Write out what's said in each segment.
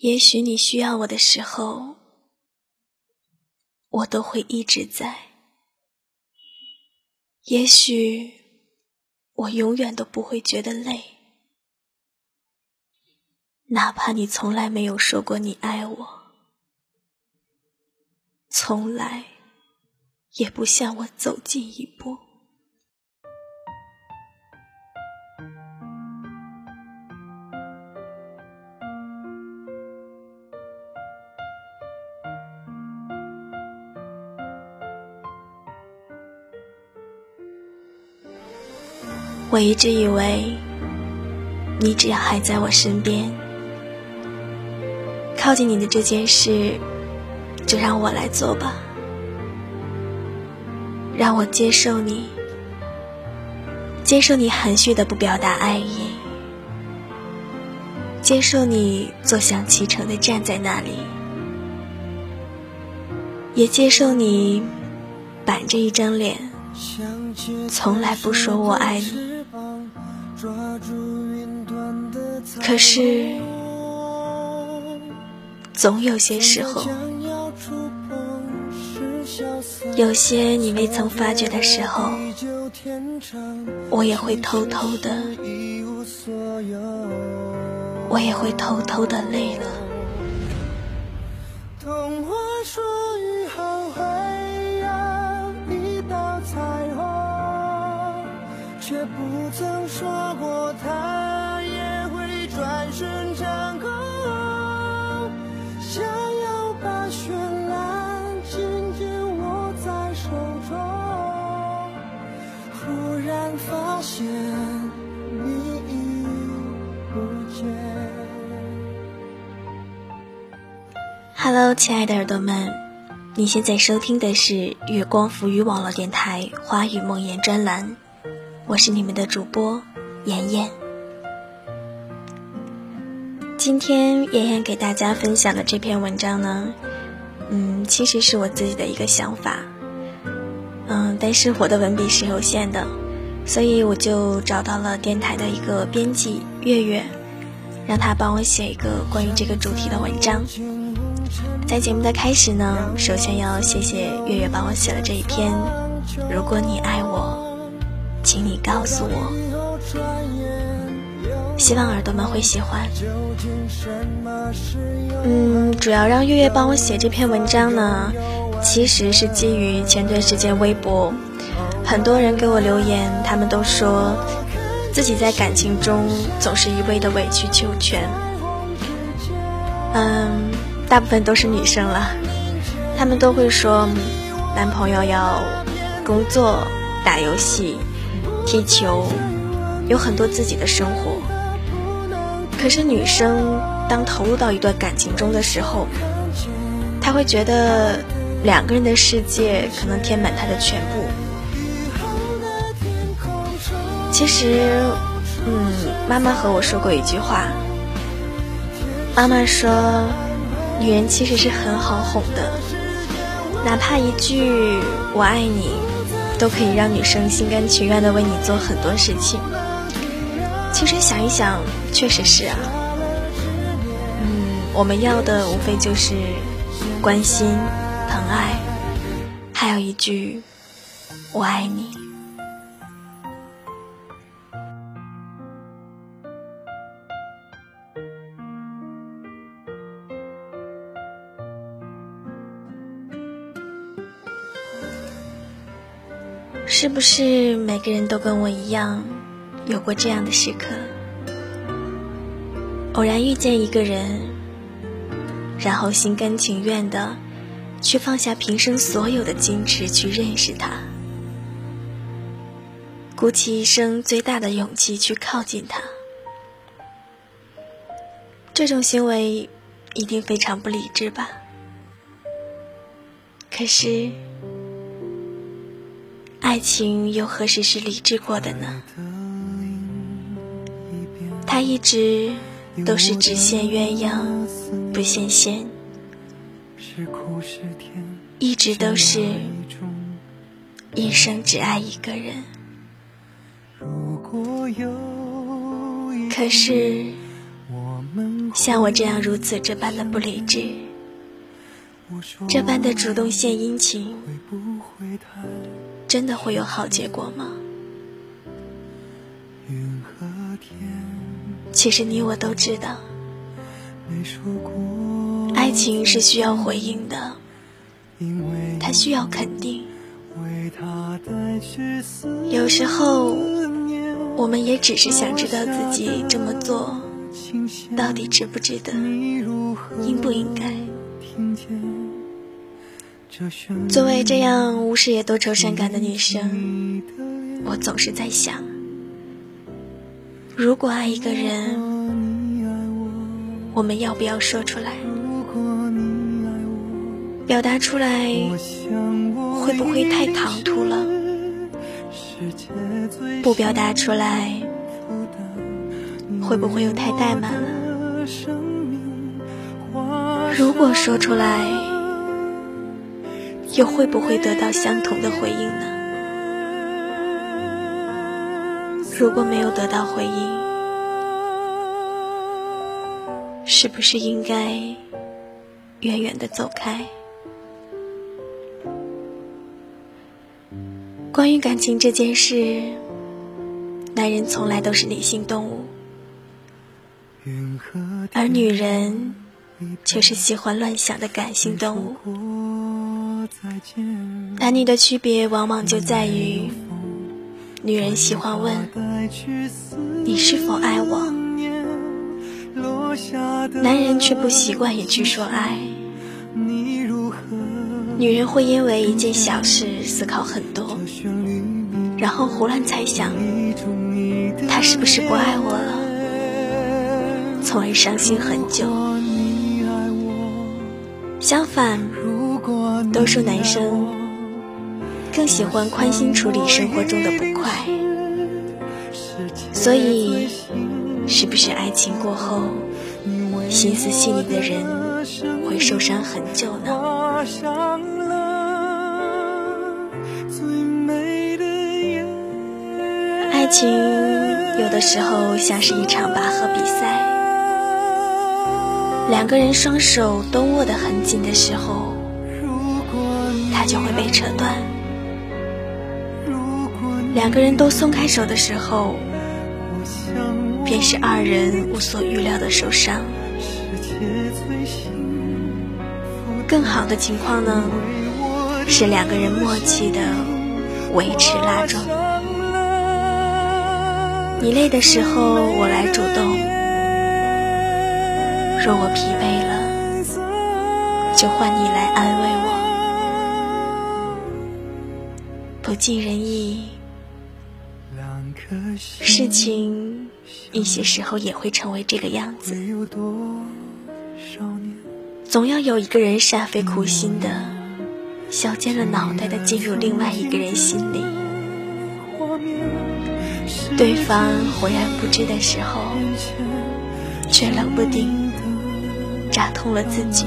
也许你需要我的时候，我都会一直在。也许我永远都不会觉得累，哪怕你从来没有说过你爱我，从来也不向我走近一步。我一直以为，你只要还在我身边，靠近你的这件事，就让我来做吧。让我接受你，接受你含蓄的不表达爱意，接受你坐享其成的站在那里，也接受你板着一张脸，从来不说我爱你。可是，总有些时候，有些你未曾发觉的时候，我也会偷偷的，我也会偷偷的累了。Hello，亲爱的耳朵们，你现在收听的是月光浮语网络电台花语梦言专栏，我是你们的主播妍妍。今天妍妍给大家分享的这篇文章呢，嗯，其实是我自己的一个想法，嗯，但是我的文笔是有限的。所以我就找到了电台的一个编辑月月，让他帮我写一个关于这个主题的文章。在节目的开始呢，首先要谢谢月月帮我写了这一篇。如果你爱我，请你告诉我。希望耳朵们会喜欢。嗯，主要让月月帮我写这篇文章呢，其实是基于前段时间微博。很多人给我留言，他们都说自己在感情中总是一味的委曲求全。嗯，大部分都是女生了，他们都会说男朋友要工作、打游戏、踢球，有很多自己的生活。可是女生当投入到一段感情中的时候，她会觉得两个人的世界可能填满她的全部。其实，嗯，妈妈和我说过一句话。妈妈说，女人其实是很好哄的，哪怕一句“我爱你”，都可以让女生心甘情愿的为你做很多事情。其实想一想，确实是啊。嗯，我们要的无非就是关心、疼爱，还有一句“我爱你”。是不是每个人都跟我一样，有过这样的时刻？偶然遇见一个人，然后心甘情愿的去放下平生所有的矜持去认识他，鼓起一生最大的勇气去靠近他。这种行为一定非常不理智吧？可是。爱情又何时是理智过的呢？它一直都是只羡鸳鸯不羡仙，一直都是一生只爱一个人。可是像我这样如此这般的不理智，这般的主动献殷勤，真的会有好结果吗？其实你我都知道，爱情是需要回应的，它需要肯定。有时候，我们也只是想知道自己这么做到底值不值得，应不应该。作为这样无事也多愁善感的女生，我总是在想。如果爱一个人，我们要不要说出来？表达出来会不会太唐突了？不表达出来会不会又太怠慢了？如果说出来，又会不会得到相同的回应呢？如果没有得到回应，是不是应该远远的走开？关于感情这件事，男人从来都是理性动物，而女人却是喜欢乱想的感性动物。男女的区别往往就在于。女人喜欢问：“你是否爱我？”男人却不习惯也去说爱。女人会因为一件小事思考很多，然后胡乱猜想他是不是不爱我了，从而伤心很久。相反，都说男生。更喜欢宽心处理生活中的不快，所以，是不是爱情过后，心思细腻的人会受伤很久呢？爱情有的时候像是一场拔河比赛，两个人双手都握得很紧的时候，它就会被扯断。两个人都松开手的时候，便是二人无所预料的受伤。更好的情况呢，是两个人默契的维持拉撞。你累的时候，我来主动；若我疲惫了，就换你来安慰我。不尽人意。事情一些时候也会成为这个样子，总要有一个人煞费苦心的、削尖了脑袋的进入另外一个人心里，对方浑然不知的时候，却冷不丁扎痛了自己。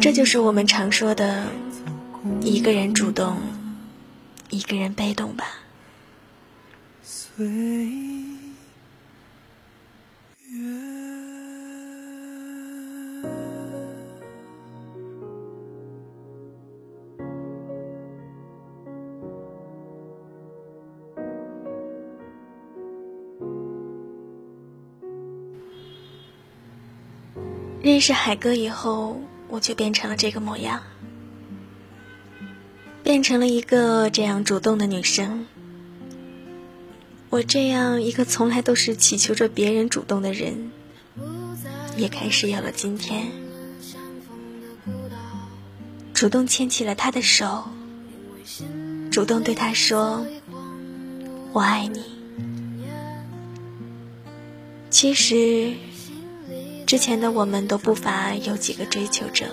这就是我们常说的一个人主动，一个人被动吧。认识海哥以后，我就变成了这个模样，变成了一个这样主动的女生。我这样一个从来都是祈求着别人主动的人，也开始有了今天。主动牵起了他的手，主动对他说：“我爱你。”其实，之前的我们都不乏有几个追求者，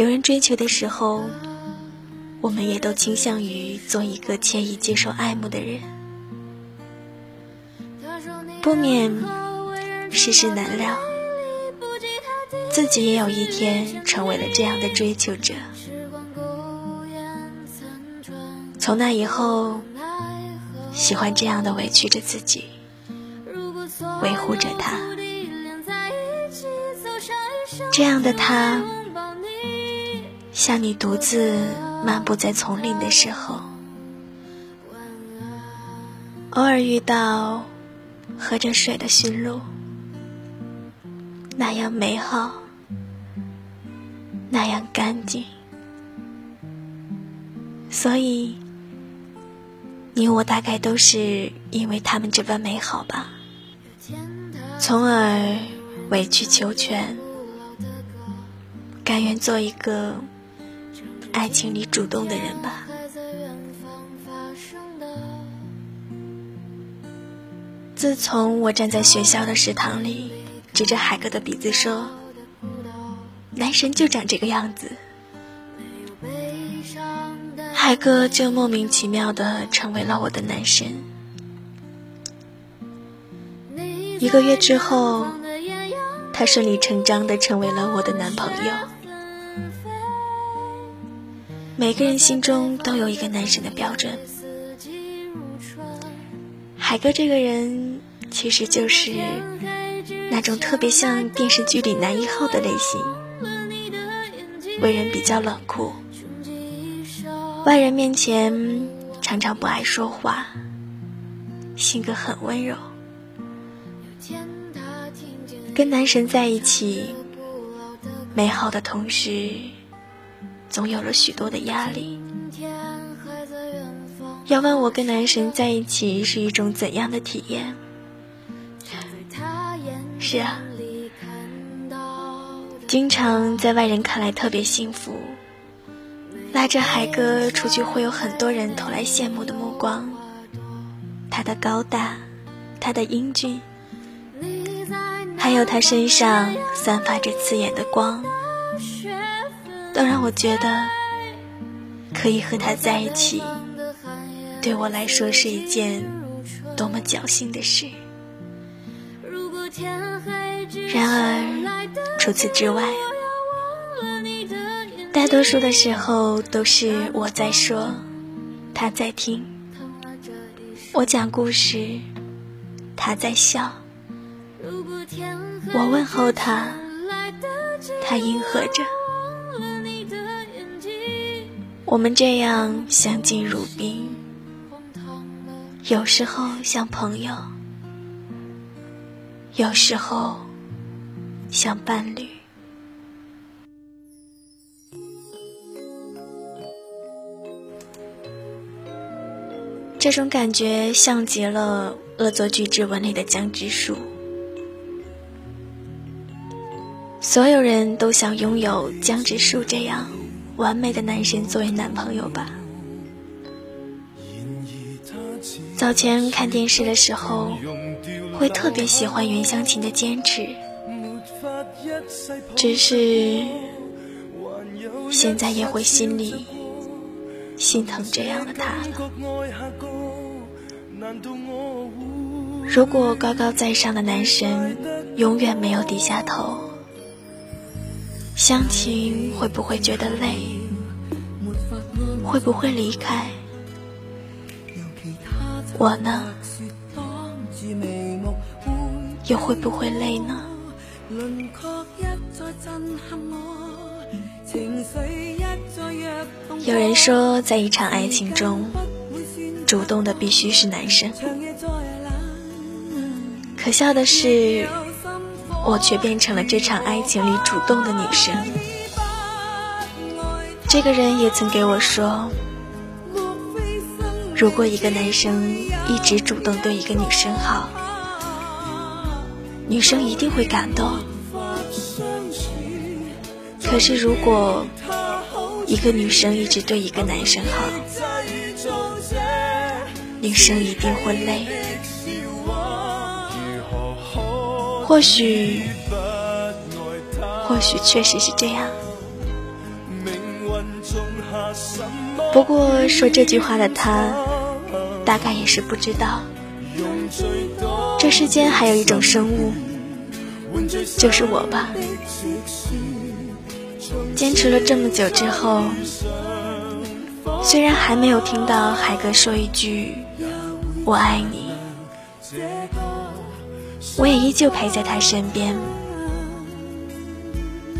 有人追求的时候。我们也都倾向于做一个轻易接受爱慕的人，不免世事难料，自己也有一天成为了这样的追求者。从那以后，喜欢这样的委屈着自己，维护着他。这样的他，像你独自漫步在丛林的时候，偶尔遇到喝着水的驯鹿，那样美好，那样干净。所以，你我大概都是因为他们这般美好吧，从而委曲求全，甘愿做一个爱情里主动的人吧。自从我站在学校的食堂里，指着海哥的鼻子说：“男神就长这个样子。”海哥就莫名其妙的成为了我的男神。一个月之后，他顺理成章的成为了我的男朋友。每个人心中都有一个男神的标准。海哥这个人其实就是那种特别像电视剧里男一号的类型，为人比较冷酷。外人面前常常不爱说话，性格很温柔。跟男神在一起，美好的同时，总有了许多的压力。要问我跟男神在一起是一种怎样的体验？是啊，经常在外人看来特别幸福。拉着海哥出去，会有很多人投来羡慕的目光。他的高大，他的英俊，还有他身上散发着刺眼的光，都让我觉得可以和他在一起，对我来说是一件多么侥幸的事。然而，除此之外。大多数的时候都是我在说，他在听；我讲故事，他在笑；我问候他，他应和着。我们这样相敬如宾，有时候像朋友，有时候像伴侣。这种感觉像极了《恶作剧之吻》里的江直树。所有人都想拥有江直树这样完美的男神作为男朋友吧。早前看电视的时候，会特别喜欢袁湘琴的坚持，只是现在也会心里。心疼这样的他了。如果高高在上的男神永远没有低下头，相亲会不会觉得累？会不会离开？我呢？又会不会累呢？有人说，在一场爱情中，主动的必须是男生。可笑的是，我却变成了这场爱情里主动的女生。这个人也曾给我说，如果一个男生一直主动对一个女生好，女生一定会感动。可是，如果一个女生一直对一个男生好，女生一定会累。或许，或许确实是这样。不过，说这句话的他，大概也是不知道，这世间还有一种生物，就是我吧。坚持了这么久之后，虽然还没有听到海哥说一句“我爱你”，我也依旧陪在他身边。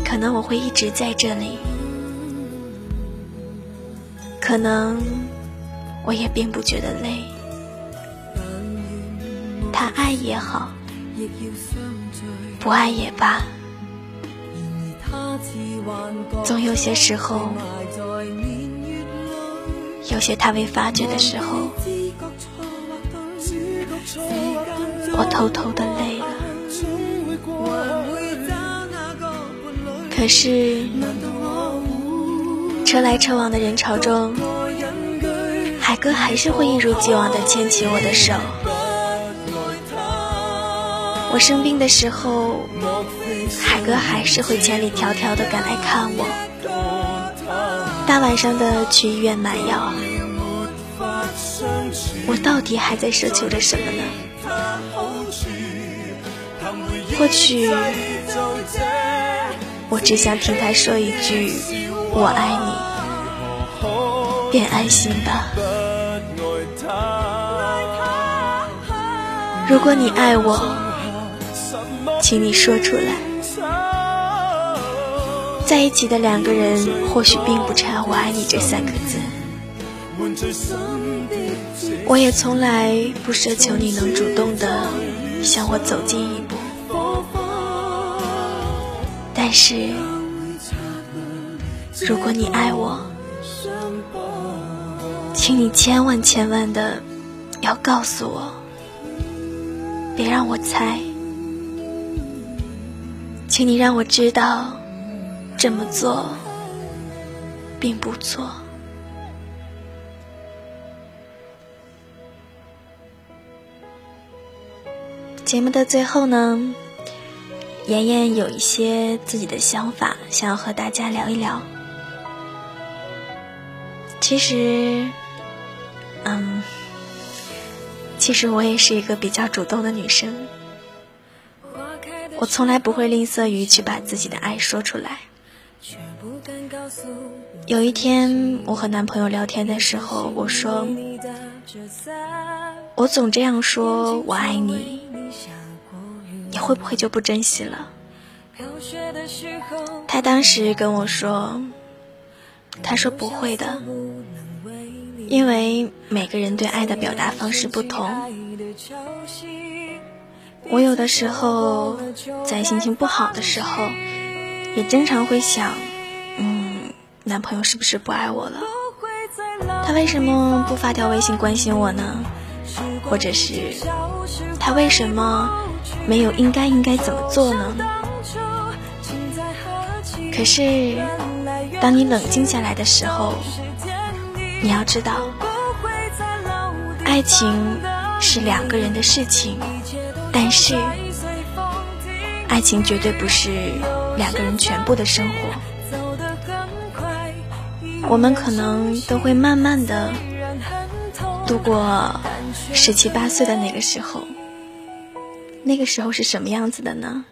可能我会一直在这里，可能我也并不觉得累。他爱也好，不爱也罢，总有些时候，有些他未发觉的时候，我偷偷的累了。可是，车来车往的人潮中，海哥还是会一如既往的牵起我的手。我生病的时候，海哥还是会千里迢迢的赶来看我。大晚上的去医院买药，我到底还在奢求着什么呢？或许，我只想听他说一句“我爱你”，便安心吧。如果你爱我。请你说出来，在一起的两个人或许并不差“我爱你”这三个字。我也从来不奢求你能主动的向我走近一步，但是如果你爱我，请你千万千万的要告诉我，别让我猜。请你让我知道，这么做并不错。节目的最后呢，妍妍有一些自己的想法，想要和大家聊一聊。其实，嗯，其实我也是一个比较主动的女生。我从来不会吝啬于去把自己的爱说出来。有一天，我和男朋友聊天的时候，我说：“我总这样说我爱你，你会不会就不珍惜了？”他当时跟我说：“他说不会的，因为每个人对爱的表达方式不同。”我有的时候在心情不好的时候，也经常会想，嗯，男朋友是不是不爱我了？他为什么不发条微信关心我呢？或者是他为什么没有应该应该怎么做呢？可是，当你冷静下来的时候，你要知道，爱情是两个人的事情。但是，爱情绝对不是两个人全部的生活。我们可能都会慢慢的度过十七八岁的那个时候。那个时候是什么样子的呢？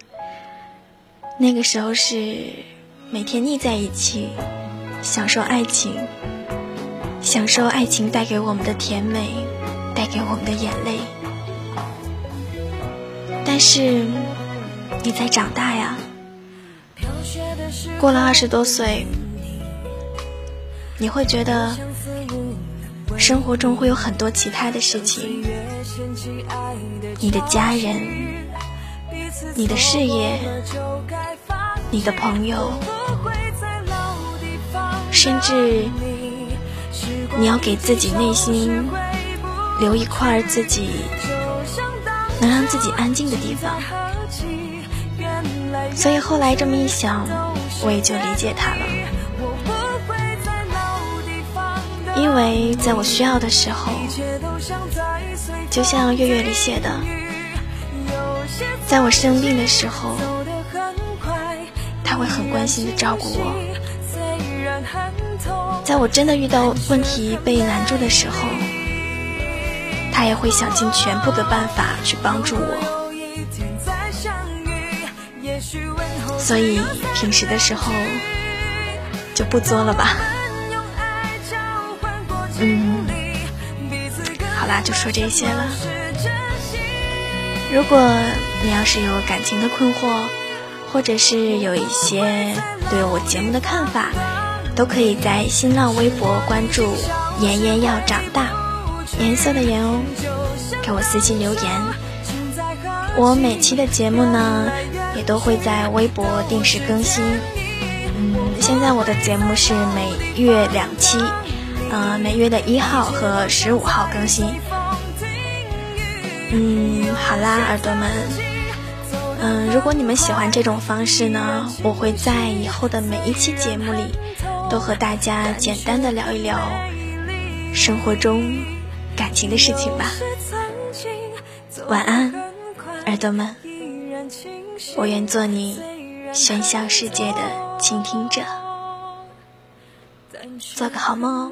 那个时候是每天腻在一起，享受爱情，享受爱情带给我们的甜美，带给我们的眼泪。但是，你在长大呀。过了二十多岁，你会觉得生活中会有很多其他的事情，你的家人、你的事业、你的朋友，甚至你要给自己内心留一块自己。能让自己安静的地方，所以后来这么一想，我也就理解他了。因为在我需要的时候，就像月月里写的，在我生病的时候，他会很关心的照顾我；在我真的遇到问题被难住的时候。他也会想尽全部的办法去帮助我，所以平时的时候就不作了吧。嗯，好啦，就说这些了。如果你要是有感情的困惑，或者是有一些对我节目的看法，都可以在新浪微博关注“妍妍要长大”，颜色的颜哦，给我私信留言。我每期的节目呢，也都会在微博定时更新。嗯，现在我的节目是每月两期，呃，每月的一号和十五号更新。嗯，好啦，耳朵们，嗯，如果你们喜欢这种方式呢，我会在以后的每一期节目里，都和大家简单的聊一聊生活中感情的事情吧。晚安，耳朵们，我愿做你喧嚣世界的倾听者，做个好梦哦。